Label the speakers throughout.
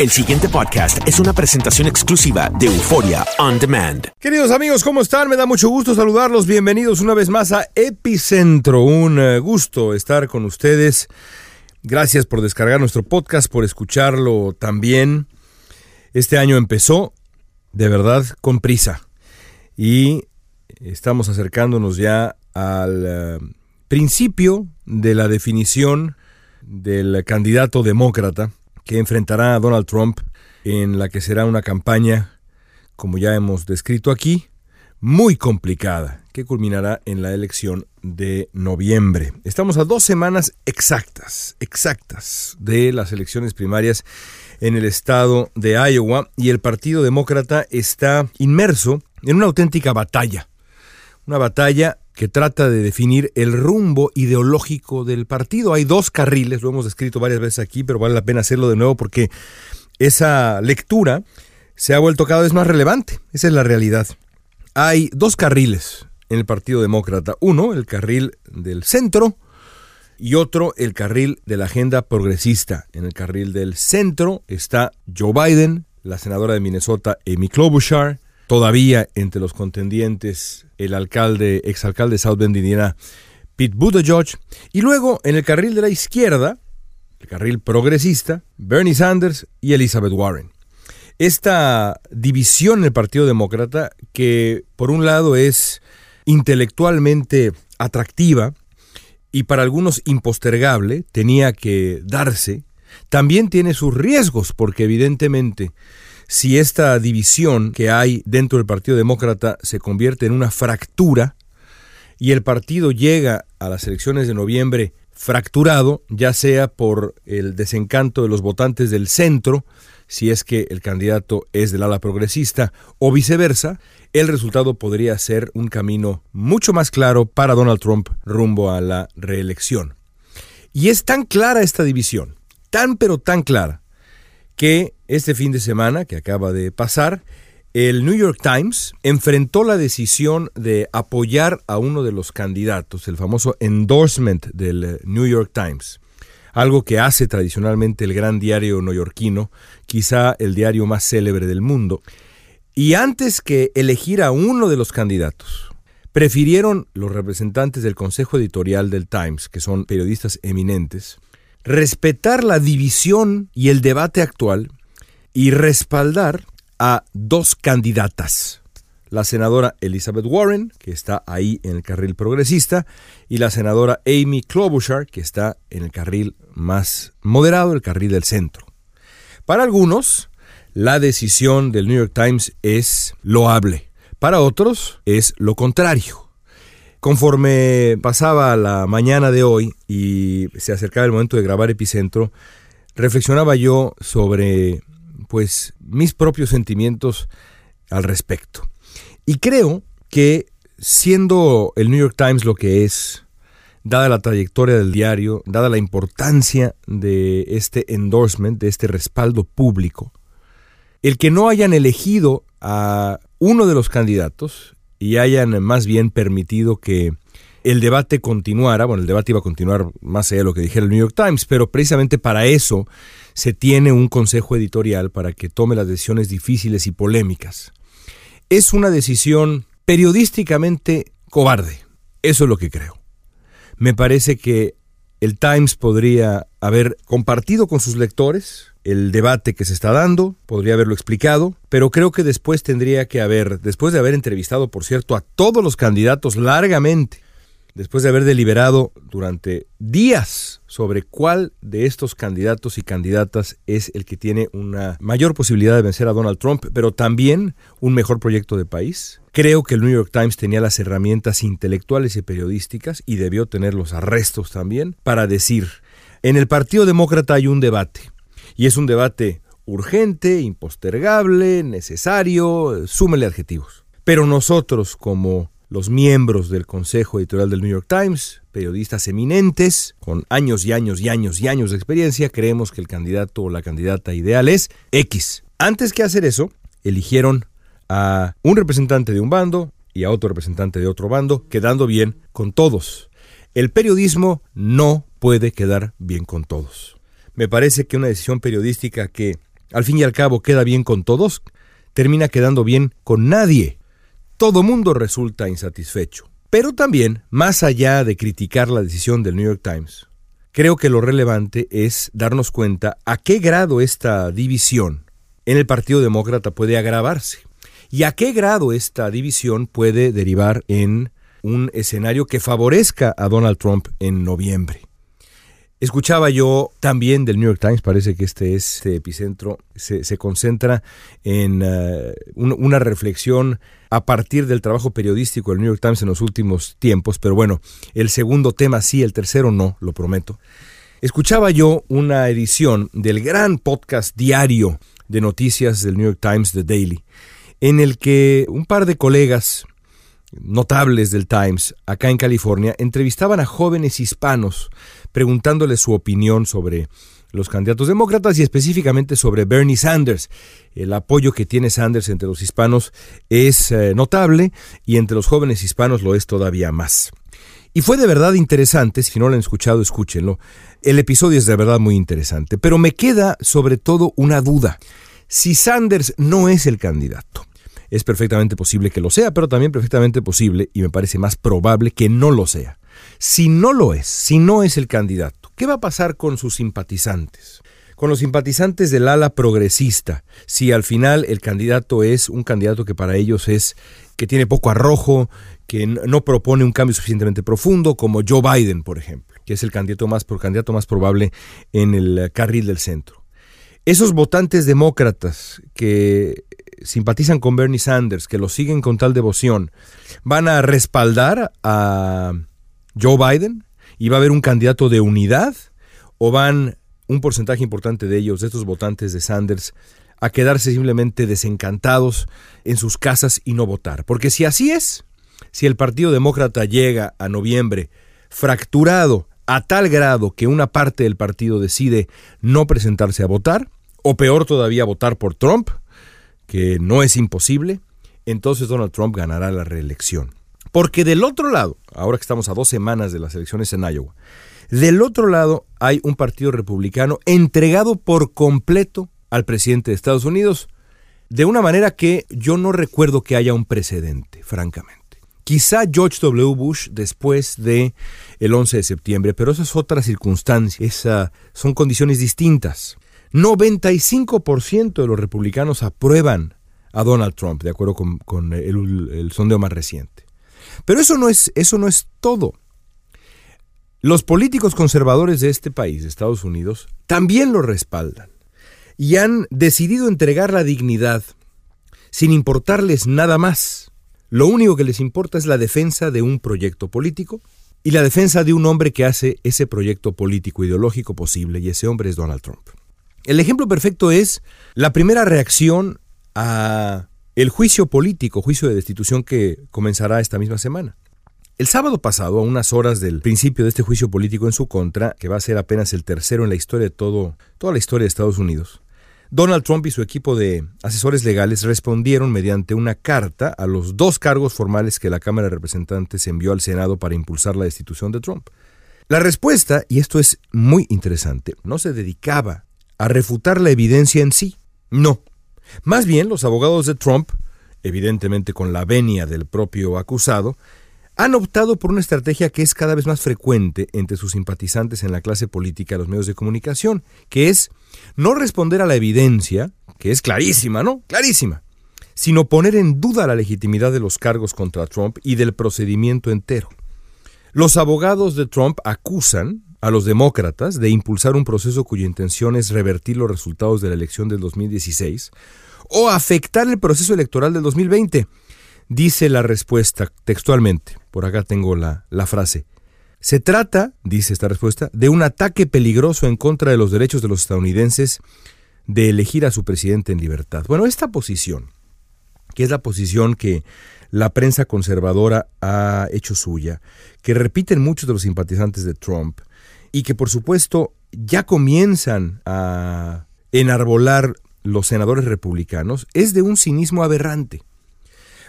Speaker 1: El siguiente podcast es una presentación exclusiva de Euforia On Demand.
Speaker 2: Queridos amigos, ¿cómo están? Me da mucho gusto saludarlos. Bienvenidos una vez más a Epicentro. Un eh, gusto estar con ustedes. Gracias por descargar nuestro podcast, por escucharlo también. Este año empezó de verdad con prisa y estamos acercándonos ya al eh, principio de la definición del candidato demócrata que enfrentará a Donald Trump en la que será una campaña, como ya hemos descrito aquí, muy complicada, que culminará en la elección de noviembre. Estamos a dos semanas exactas, exactas, de las elecciones primarias en el estado de Iowa y el Partido Demócrata está inmerso en una auténtica batalla. Una batalla que trata de definir el rumbo ideológico del partido. Hay dos carriles, lo hemos descrito varias veces aquí, pero vale la pena hacerlo de nuevo porque esa lectura se ha vuelto cada vez más relevante. Esa es la realidad. Hay dos carriles en el Partido Demócrata. Uno, el carril del centro, y otro, el carril de la agenda progresista. En el carril del centro está Joe Biden, la senadora de Minnesota, Amy Klobuchar, todavía entre los contendientes el alcalde, exalcalde de South Bend, Indiana, Pete Buttigieg, y luego en el carril de la izquierda, el carril progresista, Bernie Sanders y Elizabeth Warren. Esta división en el Partido Demócrata, que por un lado es intelectualmente atractiva y para algunos impostergable, tenía que darse, también tiene sus riesgos, porque evidentemente si esta división que hay dentro del Partido Demócrata se convierte en una fractura y el partido llega a las elecciones de noviembre fracturado, ya sea por el desencanto de los votantes del centro, si es que el candidato es del ala progresista, o viceversa, el resultado podría ser un camino mucho más claro para Donald Trump rumbo a la reelección. Y es tan clara esta división, tan pero tan clara, que este fin de semana que acaba de pasar, el New York Times enfrentó la decisión de apoyar a uno de los candidatos, el famoso endorsement del New York Times, algo que hace tradicionalmente el gran diario neoyorquino, quizá el diario más célebre del mundo. Y antes que elegir a uno de los candidatos, prefirieron los representantes del Consejo Editorial del Times, que son periodistas eminentes, respetar la división y el debate actual y respaldar a dos candidatas, la senadora Elizabeth Warren, que está ahí en el carril progresista, y la senadora Amy Klobuchar, que está en el carril más moderado, el carril del centro. Para algunos, la decisión del New York Times es loable, para otros es lo contrario. Conforme pasaba la mañana de hoy y se acercaba el momento de grabar Epicentro, reflexionaba yo sobre pues mis propios sentimientos al respecto. Y creo que siendo el New York Times lo que es, dada la trayectoria del diario, dada la importancia de este endorsement, de este respaldo público, el que no hayan elegido a uno de los candidatos y hayan más bien permitido que el debate continuara, bueno, el debate iba a continuar más allá de lo que dijera el New York Times, pero precisamente para eso se tiene un consejo editorial para que tome las decisiones difíciles y polémicas. Es una decisión periodísticamente cobarde, eso es lo que creo. Me parece que el Times podría haber compartido con sus lectores el debate que se está dando, podría haberlo explicado, pero creo que después tendría que haber, después de haber entrevistado, por cierto, a todos los candidatos largamente, después de haber deliberado durante días sobre cuál de estos candidatos y candidatas es el que tiene una mayor posibilidad de vencer a Donald Trump, pero también un mejor proyecto de país. Creo que el New York Times tenía las herramientas intelectuales y periodísticas, y debió tener los arrestos también, para decir, en el Partido Demócrata hay un debate, y es un debate urgente, impostergable, necesario, súmele adjetivos. Pero nosotros como los miembros del Consejo Editorial del New York Times, periodistas eminentes, con años y años y años y años de experiencia, creemos que el candidato o la candidata ideal es X. Antes que hacer eso, eligieron a un representante de un bando y a otro representante de otro bando, quedando bien con todos. El periodismo no puede quedar bien con todos. Me parece que una decisión periodística que, al fin y al cabo, queda bien con todos, termina quedando bien con nadie todo mundo resulta insatisfecho. Pero también, más allá de criticar la decisión del New York Times, creo que lo relevante es darnos cuenta a qué grado esta división en el Partido Demócrata puede agravarse y a qué grado esta división puede derivar en un escenario que favorezca a Donald Trump en noviembre. Escuchaba yo también del New York Times, parece que este, este epicentro se, concentra en uh, una reflexión a partir del trabajo periodístico del New York Times en los últimos tiempos, pero bueno, el segundo tema sí, el tercero no, lo prometo. Escuchaba yo una edición del gran podcast diario de noticias del New York Times, The Daily, en el que un par de colegas notables del Times acá en California entrevistaban a jóvenes hispanos preguntándoles su opinión sobre los candidatos demócratas y específicamente sobre Bernie Sanders. El apoyo que tiene Sanders entre los hispanos es eh, notable y entre los jóvenes hispanos lo es todavía más. Y fue de verdad interesante, si no lo han escuchado, escúchenlo. El episodio es de verdad muy interesante, pero me queda sobre todo una duda. Si Sanders no es el candidato, es perfectamente posible que lo sea, pero también perfectamente posible, y me parece más probable que no lo sea. Si no lo es, si no es el candidato, ¿qué va a pasar con sus simpatizantes? Con los simpatizantes del ala progresista, si al final el candidato es un candidato que para ellos es que tiene poco arrojo, que no propone un cambio suficientemente profundo, como Joe Biden, por ejemplo, que es el candidato más, candidato más probable en el carril del centro. Esos votantes demócratas que simpatizan con Bernie Sanders, que lo siguen con tal devoción, van a respaldar a Joe Biden y va a haber un candidato de unidad o van un porcentaje importante de ellos, de estos votantes de Sanders, a quedarse simplemente desencantados en sus casas y no votar. Porque si así es, si el Partido Demócrata llega a noviembre fracturado a tal grado que una parte del partido decide no presentarse a votar, o peor todavía votar por Trump, que no es imposible, entonces Donald Trump ganará la reelección. Porque del otro lado, ahora que estamos a dos semanas de las elecciones en Iowa, del otro lado hay un partido republicano entregado por completo al presidente de Estados Unidos, de una manera que yo no recuerdo que haya un precedente, francamente. Quizá George W. Bush después de el 11 de septiembre, pero esa es otra circunstancia, son condiciones distintas. 95% de los republicanos aprueban a Donald Trump, de acuerdo con, el sondeo más reciente. Pero eso no es, eso no es todo. Los políticos conservadores de este país, de Estados Unidos, también lo respaldan y han decidido entregar la dignidad sin importarles nada más. Lo único que les importa es la defensa de un proyecto político y la defensa de un hombre que hace ese proyecto político ideológico posible y ese hombre es Donald Trump. El ejemplo perfecto es la primera reacción a el juicio político, juicio de destitución que comenzará esta misma semana. El sábado pasado, a unas horas del principio de este juicio político en su contra, que va a ser apenas el tercero en la historia de todo, toda la historia de Estados Unidos, Donald Trump y su equipo de asesores legales respondieron mediante una carta a los dos cargos formales que la Cámara de Representantes envió al Senado para impulsar la destitución de Trump. La respuesta, y esto es muy interesante, no se dedicaba a refutar la evidencia en sí, no. Más bien, los abogados de Trump, evidentemente con la venia del propio acusado, han optado por una estrategia que es cada vez más frecuente entre sus simpatizantes en la clase política y los medios de comunicación, que es no responder a la evidencia, que es clarísima, ¿no? Clarísima, sino poner en duda la legitimidad de los cargos contra Trump y del procedimiento entero. Los abogados de Trump acusan a los demócratas de impulsar un proceso cuya intención es revertir los resultados de la elección del 2016 o afectar el proceso electoral del 2020 Dice la respuesta textualmente, por acá tengo la, la frase. Se trata, dice esta respuesta, de un ataque peligroso en contra de los derechos de los estadounidenses de elegir a su presidente en libertad. Bueno, esta posición, que es la posición que la prensa conservadora ha hecho suya, que repiten muchos de los simpatizantes de Trump y que por supuesto ya comienzan a enarbolar los senadores republicanos, es de un cinismo aberrante.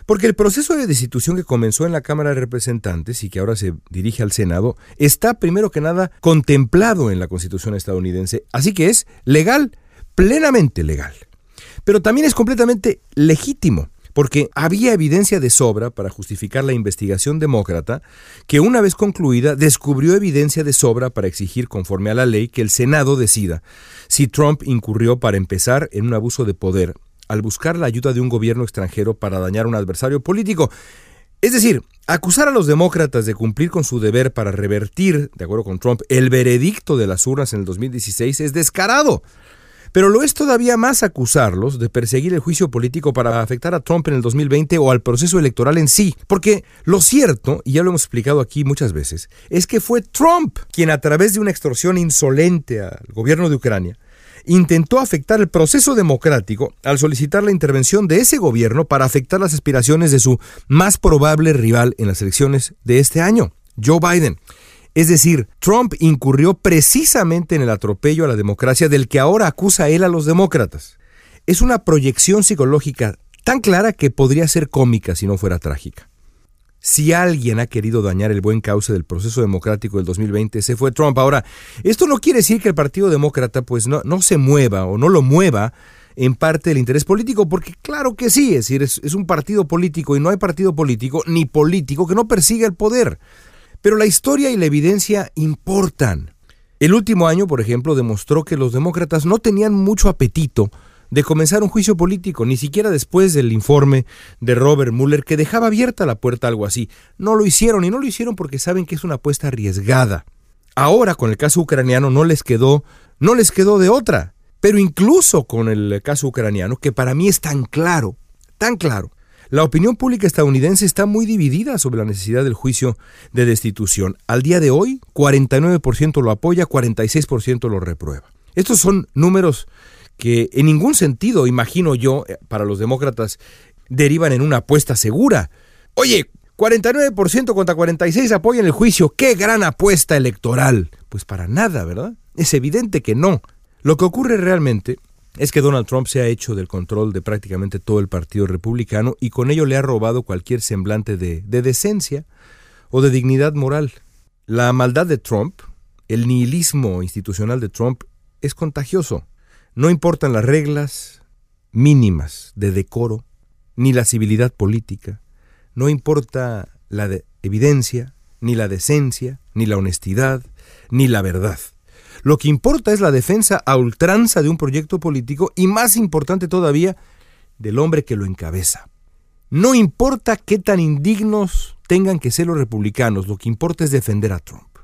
Speaker 2: Porque el proceso de destitución que comenzó en la Cámara de Representantes y que ahora se dirige al Senado está primero que nada contemplado en la Constitución estadounidense, así que es legal, plenamente legal. Pero también es completamente legítimo, porque había evidencia de sobra para justificar la investigación demócrata, que una vez concluida descubrió evidencia de sobra para exigir conforme a la ley que el Senado decida si Trump incurrió para empezar en un abuso de poder al buscar la ayuda de un gobierno extranjero para dañar a un adversario político. Es decir, acusar a los demócratas de cumplir con su deber para revertir, de acuerdo con Trump, el veredicto de las urnas en el 2016 es descarado. Pero lo es todavía más acusarlos de perseguir el juicio político para afectar a Trump en el 2020 o al proceso electoral en sí. Porque lo cierto, y ya lo hemos explicado aquí muchas veces, es que fue Trump quien a través de una extorsión insolente al gobierno de Ucrania intentó afectar el proceso democrático al solicitar la intervención de ese gobierno para afectar las aspiraciones de su más probable rival en las elecciones de este año, Joe Biden. Es decir, Trump incurrió precisamente en el atropello a la democracia del que ahora acusa él a los demócratas. Es una proyección psicológica tan clara que podría ser cómica si no fuera trágica. Si alguien ha querido dañar el buen cauce del proceso democrático del 2020, se fue Trump. Ahora, esto no quiere decir que el Partido Demócrata pues no, no se mueva o no lo mueva en parte del interés político, porque claro que sí, es decir, es, es un partido político y no hay partido político ni político que no persiga el poder. Pero la historia y la evidencia importan. El último año, por ejemplo, demostró que los demócratas no tenían mucho apetito de comenzar un juicio político, ni siquiera después del informe de Robert Mueller que dejaba abierta la puerta a algo así. No lo hicieron y no lo hicieron porque saben que es una apuesta arriesgada. Ahora con el caso ucraniano no les quedó, no les quedó de otra. Pero incluso con el caso ucraniano, que para mí es tan claro, tan claro, la opinión pública estadounidense está muy dividida sobre la necesidad del juicio de destitución. Al día de hoy, 49% lo apoya, 46% lo reprueba. Estos son números que en ningún sentido, imagino yo, eh, para los demócratas, derivan en una apuesta segura. Oye, 49% contra 46 apoyan el juicio. ¡Qué gran apuesta electoral! Pues para nada, ¿verdad? Es evidente que no. Lo que ocurre realmente es que Donald Trump se ha hecho del control de prácticamente todo el Partido Republicano y con ello le ha robado cualquier semblante de, de decencia o de dignidad moral. La maldad de Trump, el nihilismo institucional de Trump, es contagioso. No importan las reglas mínimas de decoro, ni la civilidad política, no importa la evidencia, ni la decencia, ni la honestidad, ni la verdad. Lo que importa es la defensa a ultranza de un proyecto político y más importante todavía, del hombre que lo encabeza. No importa qué tan indignos tengan que ser los republicanos, lo que importa es defender a Trump.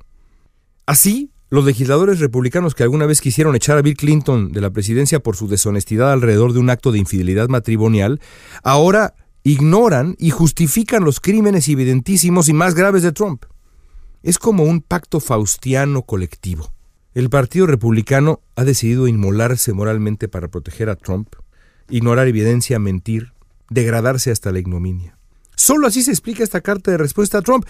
Speaker 2: Así, los legisladores republicanos que alguna vez quisieron echar a Bill Clinton de la presidencia por su deshonestidad alrededor de un acto de infidelidad matrimonial, ahora ignoran y justifican los crímenes evidentísimos y más graves de Trump. Es como un pacto faustiano colectivo. El Partido Republicano ha decidido inmolarse moralmente para proteger a Trump, ignorar evidencia, mentir, degradarse hasta la ignominia. Solo así se explica esta carta de respuesta a Trump.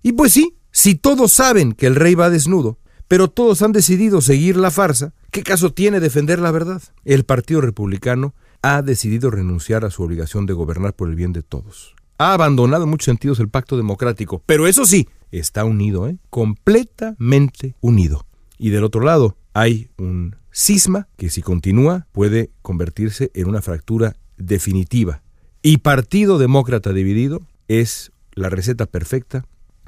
Speaker 2: Y pues sí, si todos saben que el rey va desnudo, pero todos han decidido seguir la farsa, ¿qué caso tiene defender la verdad? El Partido Republicano ha decidido renunciar a su obligación de gobernar por el bien de todos. Ha abandonado en muchos sentidos el pacto democrático, pero eso sí, está unido, ¿eh? completamente unido. Y del otro lado hay un cisma que si continúa puede convertirse en una fractura definitiva. Y Partido Demócrata dividido es la receta perfecta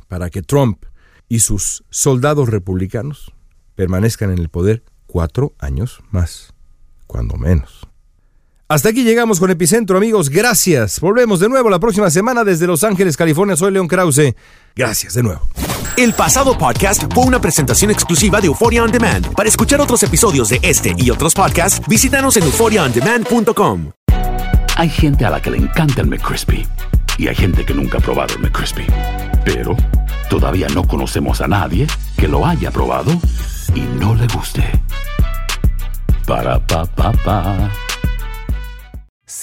Speaker 2: para que Trump y sus soldados republicanos permanezcan en el poder cuatro años más, cuando menos. Hasta aquí llegamos con Epicentro, amigos. Gracias. Volvemos de nuevo la próxima semana desde Los Ángeles, California. Soy León Krause. Gracias de nuevo.
Speaker 1: El pasado podcast fue una presentación exclusiva de Euphoria On Demand. Para escuchar otros episodios de este y otros podcasts, visítanos en euphoriaondemand.com.
Speaker 3: Hay gente a la que le encanta el McCrispy y hay gente que nunca ha probado el McCrispy. Pero todavía no conocemos a nadie que lo haya probado y no le guste. Para pa pa pa.